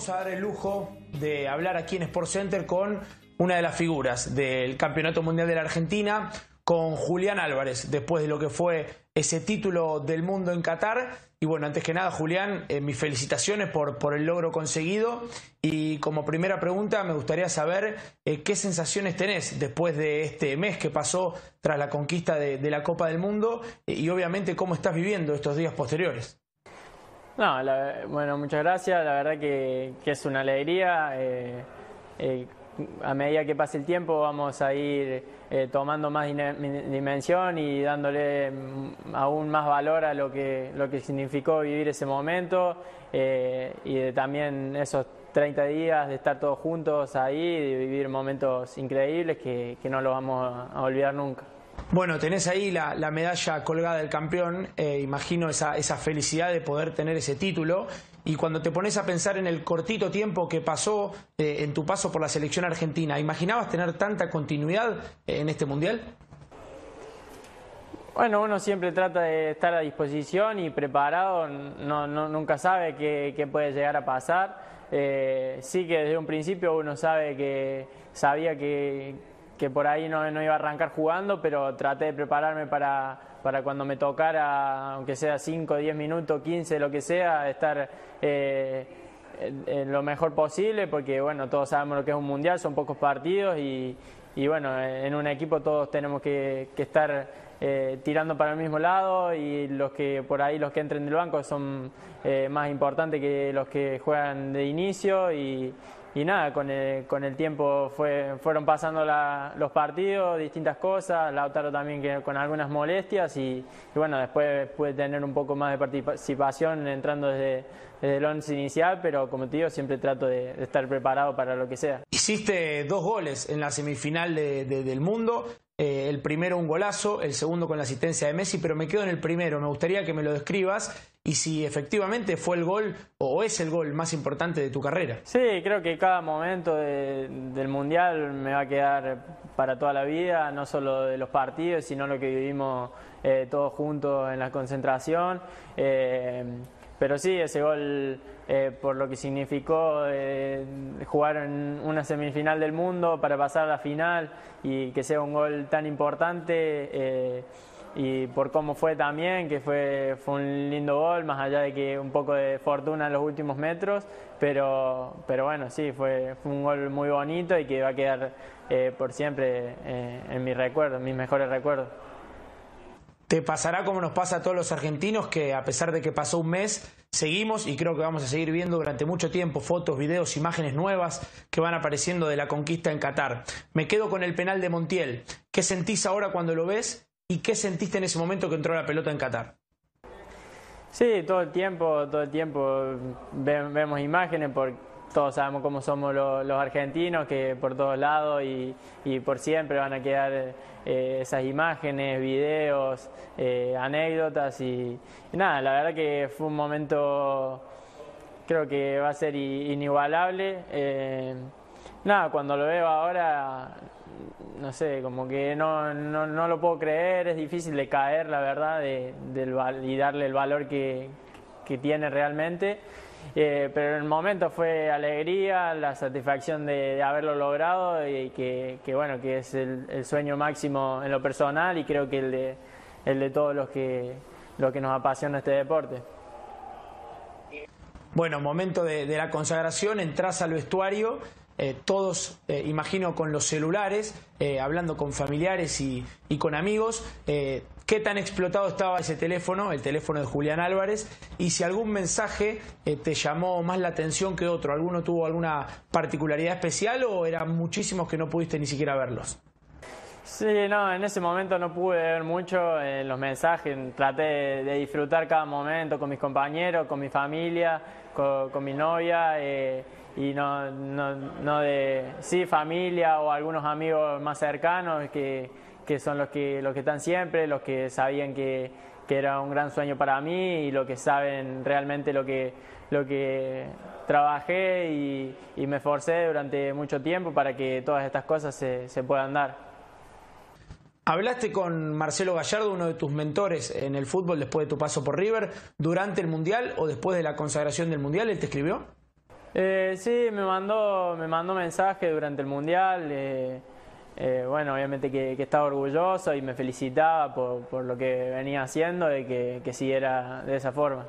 vamos a dar el lujo de hablar aquí en Sport Center con una de las figuras del Campeonato Mundial de la Argentina, con Julián Álvarez, después de lo que fue ese título del mundo en Qatar. Y bueno, antes que nada, Julián, eh, mis felicitaciones por, el logro conseguido. Y como primera pregunta, me gustaría saber eh, qué sensaciones tenés después de este mes que pasó tras la conquista de, de la Copa del Mundo eh, y obviamente cómo estás viviendo estos días posteriores. No, la- bueno, muchas gracias. La verdad que, es una alegría. eh, eh, a medida que pase el tiempo vamos a ir eh, tomando más dimensión y dándole mm, aún más valor a lo que, lo que significó vivir ese momento eh, y de también esos 30 días de estar todos juntos ahí, de vivir momentos increíbles que, que no los vamos a olvidar nunca. Bueno, tenés ahí la, la medalla colgada del campeón, eh, imagino esa, esa felicidad de poder tener ese título. Y cuando te pones a pensar en el cortito tiempo que pasó eh, en tu paso por la selección argentina, ¿imaginabas tener tanta continuidad eh, en este mundial? Bueno, uno siempre trata de estar a disposición y preparado, no, no- nunca sabe qué, qué puede llegar a pasar. Sí que desde un principio uno sabe que sabía que, que por ahí no, no iba a arrancar jugando, pero traté de prepararme para, para cuando me tocara, aunque sea 5, 10 minutos, 15, lo que sea, estar eh, lo mejor posible, porque bueno, todos sabemos lo que es un mundial, son pocos partidos y, y bueno, en un equipo todos tenemos que, que estar eh, tirando para el mismo lado y los que por ahí los que entren del banco son eh, más importantes que los que juegan de inicio y, y nada, con el, con el tiempo fue, fueron pasando los partidos, distintas cosas, Lautaro también con algunas molestias y, bueno, después pude tener un poco más de participación entrando desde, el once inicial, pero como te digo, siempre trato de, estar preparado para lo que sea. Hiciste dos goles en la semifinal de- del mundo. Eh, el primero un golazo, el segundo con la asistencia de Messi, pero me quedo en el primero. Me gustaría que me lo describas y si efectivamente fue el gol o es el gol más importante de tu carrera. Sí, creo que cada momento de- del Mundial me va a quedar para toda la vida, no solo de los partidos, sino lo que vivimos eh, todos juntos en la concentración. Eh, pero sí, ese gol, eh, por lo que significó eh, jugar en una semifinal del mundo para pasar a la final y que sea un gol tan importante. eh, y por cómo fue también, que fue, fue un lindo gol, más allá de que un poco de fortuna en los últimos metros, pero, pero bueno, sí, fue, un gol muy bonito y que va a quedar por siempre en mis recuerdos, en mis mejores recuerdos. Te pasará como nos pasa a todos los argentinos que a pesar de que pasó un mes, seguimos y creo que vamos a seguir viendo durante mucho tiempo fotos, videos, imágenes nuevas que van apareciendo de la conquista en Qatar. Me quedo con el penal de Montiel. ¿Qué sentís ahora cuando lo ves y qué sentiste en ese momento que entró la pelota en Qatar? Sí, todo el tiempo, todo el tiempo ve- vemos imágenes, por, todos sabemos cómo somos lo- los argentinos, que por todos lados y, por siempre van a quedar eh, esas imágenes, videos, eh, anécdotas y, nada, la verdad que fue un momento, creo que va a ser inigualable. eh, nada, cuando lo veo ahora, no sé, como que no, no, no lo puedo creer, es difícil de caer, la verdad, de, del y darle el valor que tiene realmente. Eh, pero en el momento fue alegría, la satisfacción de, haberlo logrado y que, que, bueno, que es el, el sueño máximo en lo personal y creo que el de, el de todos los que, los que nos apasiona este deporte. Bueno, momento de, de la consagración, entras al vestuario, eh, todos, eh, imagino, con los celulares, eh, hablando con familiares y, con amigos. ¿Qué tan explotado estaba ese teléfono, el teléfono de Julián Álvarez? Y si algún mensaje te llamó más la atención que otro, ¿alguno tuvo alguna particularidad especial o eran muchísimos que no pudiste ni siquiera verlos? Sí, no, en ese momento no pude ver mucho eh, los mensajes, traté de, disfrutar cada momento con mis compañeros, con mi familia, con, mi novia y no, no, no de, sí, familia o algunos amigos más cercanos que, que son los que, los que están siempre, los que sabían que, que era un gran sueño para mí y los que saben realmente lo que, lo que trabajé y, y me esforcé durante mucho tiempo para que todas estas cosas se, se puedan dar. ¿Hablaste con Marcelo Gallardo, uno de tus mentores en el fútbol después de tu paso por River, durante el Mundial o después de la consagración del Mundial? ¿Él te escribió? Eh, sí, me mandó, me mandó mensaje durante el Mundial. Eh, eh, bueno, obviamente que, estaba orgulloso y me felicitaba por, lo que venía haciendo y que, que siguiera de esa forma.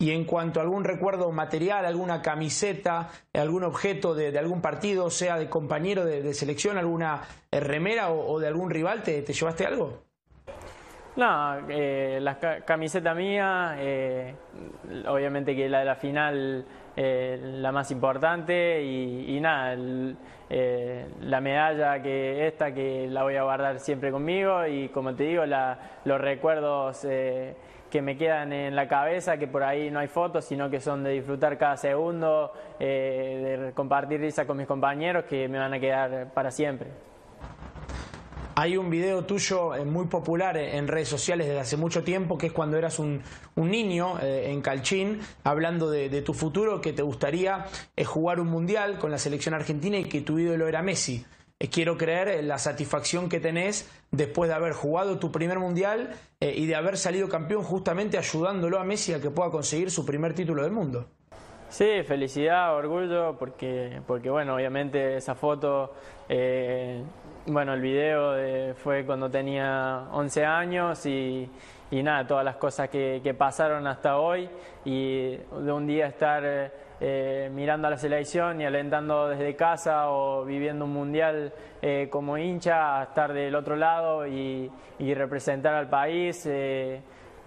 Y en cuanto a algún recuerdo material, alguna camiseta, algún objeto de, algún partido, sea de compañero de, selección, alguna remera o, de algún rival, ¿te, llevaste algo? No, la camiseta mía, obviamente que la de la final eh, la más importante y, nada, eh, la medalla que esta que la voy a guardar siempre conmigo y como te digo, los recuerdos eh, que me quedan en la cabeza, que por ahí no hay fotos, sino que son de disfrutar cada segundo, de compartir risa con mis compañeros que me van a quedar para siempre. Hay un video tuyo eh, muy popular en redes sociales desde hace mucho tiempo, que es cuando eras un, niño eh, en Calchín, hablando de, tu futuro, que te gustaría eh, jugar un mundial con la selección argentina y que tu ídolo era Messi. quiero creer la satisfacción que tenés después de haber jugado tu primer mundial y de haber salido campeón justamente ayudándolo a Messi a que pueda conseguir su primer título del mundo. Sí, felicidad, orgullo, porque, porque bueno, obviamente esa foto bueno, el video fue cuando tenía 11 años y, nada, todas las cosas que, pasaron hasta hoy y de un día estar eh, mirando a la selección y alentando desde casa o viviendo un mundial eh, como hincha a estar del otro lado y, representar al país. Eh,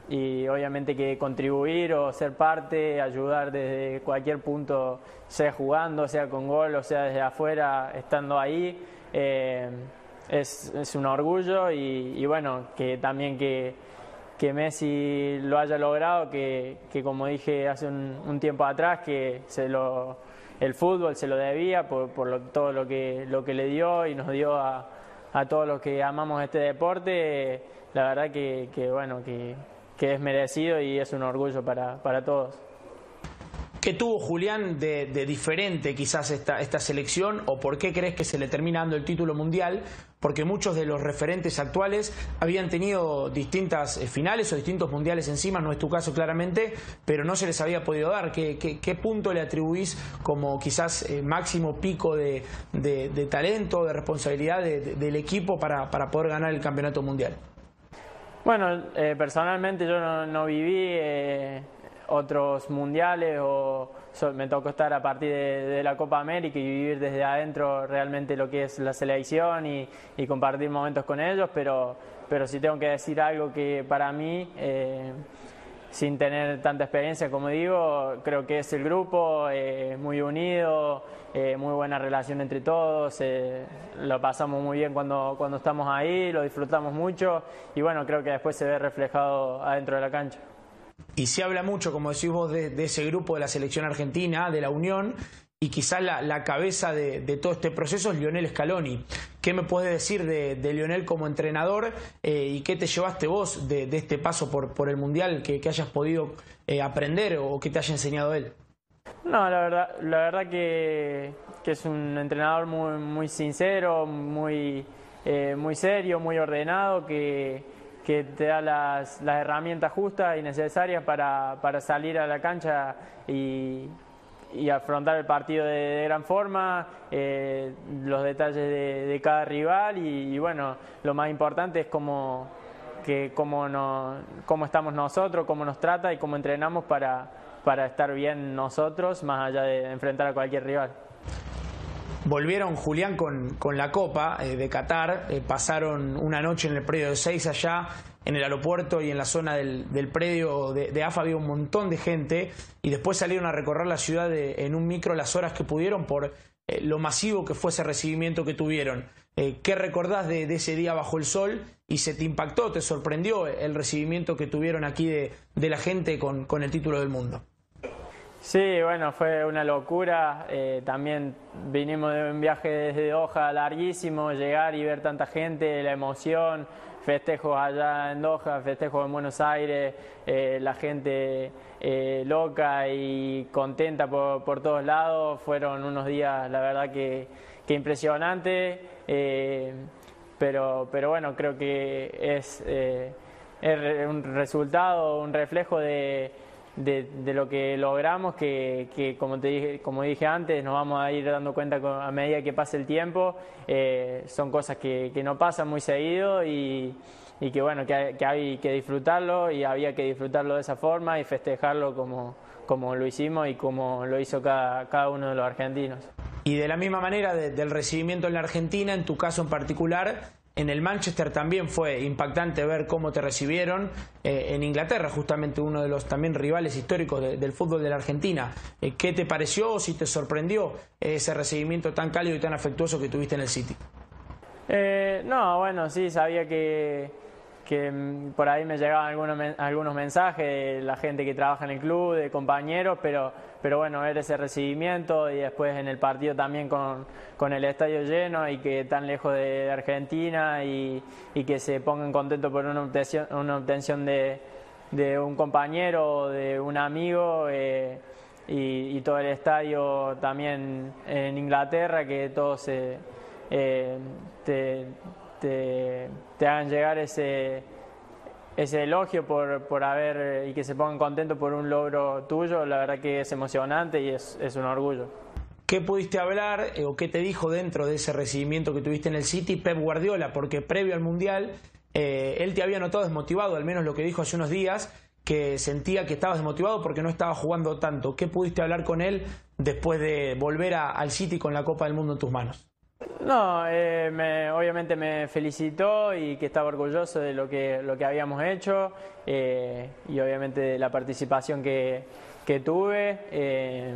y obviamente que contribuir o ser parte, ayudar desde cualquier punto, sea jugando, sea con gol, o sea desde afuera, estando ahí. Eh, es, es, un orgullo y, bueno, que también que, que, Messi lo haya logrado, que, que como dije hace un, tiempo atrás, que se lo, el fútbol se lo debía por, por todo lo que, lo que le dio y nos dio a, a todos los que amamos este deporte, la verdad que, que bueno, que, que es merecido y es un orgullo para, para todos. ¿Qué tuvo Julián de, diferente quizás esta, esta selección o por qué crees que se le termina dando el título mundial? Porque muchos de los referentes actuales habían tenido distintas eh, finales o distintos mundiales encima, no es tu caso claramente, pero no se les había podido dar. ¿Qué, punto le atribuís como quizás eh, máximo pico de, talento, de responsabilidad del equipo para, para, poder ganar el campeonato mundial? Bueno, eh, personalmente yo no, viví otros mundiales o me tocó estar a partir de, la Copa América y vivir desde adentro realmente lo que es la selección y, compartir momentos con ellos, pero, pero si tengo que decir algo que para mí, eh, sin tener tanta experiencia como digo, creo que es el grupo, eh, muy unido, eh, muy buena relación entre todos, lo pasamos muy bien cuando, cuando estamos ahí, lo disfrutamos mucho y bueno, creo que después se ve reflejado adentro de la cancha. Y se habla mucho, como decís vos, de, ese grupo de la selección argentina, de la Unión, y quizás la, cabeza de, todo este proceso es Lionel Scaloni. ¿Qué me puedes decir de, Lionel como entrenador eh, y qué te llevaste vos de, este paso por, el Mundial que, hayas podido eh, aprender o que te haya enseñado él? No, la verdad, la verdad que, es un entrenador muy, muy sincero, muy, eh, muy serio, muy ordenado, que que te da las, las herramientas justas y necesarias para, salir a la cancha y, y afrontar el partido de, gran forma, eh, los detalles de, cada rival y, bueno, lo más importante es cómo, que, cómo estamos nosotros, cómo nos trata y cómo entrenamos para, para estar bien nosotros más allá de enfrentar a cualquier rival. Volvieron Julián con, con la Copa eh, de Qatar, eh, pasaron una noche en el predio de Seis allá, en el aeropuerto y en la zona del, predio de, AFA había un montón de gente y después salieron a recorrer la ciudad en un micro las horas que pudieron por eh, lo masivo que fue ese recibimiento que tuvieron. ¿Qué recordás de, ese día bajo el sol? ¿Y se te impactó, te sorprendió el recibimiento que tuvieron aquí de, la gente con el título del mundo? Sí, bueno, fue una locura. Eh, también vinimos de un viaje desde Doha larguísimo, llegar y ver tanta gente, la emoción, festejos allá en Doha, festejos en Buenos Aires, eh, la gente eh, loca y contenta por, por, todos lados. Fueron unos días, la verdad, que, que impresionantes. pero, pero bueno, creo que es, es un resultado, un reflejo de de, lo que logramos, que, como, te dije, como dije antes, nos vamos a ir dando cuenta a medida que pase el tiempo. Eh, son cosas que, no pasan muy seguido y, que bueno, que, que, hay que disfrutarlo y había que disfrutarlo de esa forma y festejarlo como, como lo hicimos y como lo hizo cada, cada uno de los argentinos. Y de la misma manera del recibimiento en la Argentina, en tu caso en particular, en el Manchester también fue impactante ver cómo te recibieron. Eh, en Inglaterra, justamente uno de los también rivales históricos del fútbol de la Argentina. Eh, ¿Qué te pareció o si te sorprendió ese recibimiento tan cálido y tan afectuoso que tuviste en el City? Eh, no, bueno, sí, sabía que, que mm, por ahí me llegaban algunos, algunos mensajes de la gente que trabaja en el club, de compañeros, pero, pero bueno, ver ese recibimiento y después en el partido también con, con el estadio lleno y que tan lejos de, Argentina y, y, que se pongan contentos por una obtención, una obtención de, de un compañero o de un amigo. Eh, y, y, todo el estadio también en Inglaterra, que todos se, eh, te, te, hagan llegar ese, ese elogio por, por haber y que se pongan contentos por un logro tuyo, la verdad que es emocionante y es, es un orgullo. ¿Qué pudiste hablar eh, o qué te dijo dentro de ese recibimiento que tuviste en el City Pep Guardiola? Porque previo al Mundial eh, él te había notado desmotivado, al menos lo que dijo hace unos días, que sentía que estabas desmotivado porque no estaba jugando tanto. ¿Qué pudiste hablar con él después de volver al City con la Copa del Mundo en tus manos? No, eh, obviamente me felicitó y que estaba orgulloso de lo que, lo que habíamos hecho eh, y obviamente de la participación que, tuve. Eh,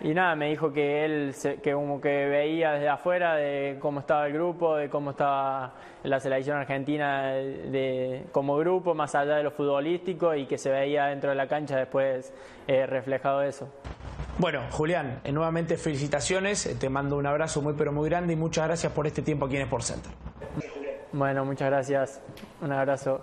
y nada, me dijo que él que como que veía desde afuera de cómo estaba el grupo, de cómo estaba la selección argentina de, como grupo, más allá de lo futbolístico y que se veía dentro de la cancha después reflejado eso. Bueno, Julián, eh, nuevamente felicitaciones, eh, te mando un abrazo muy pero muy grande y muchas gracias por este tiempo aquí en Sport Center. Bueno, muchas gracias, un abrazo.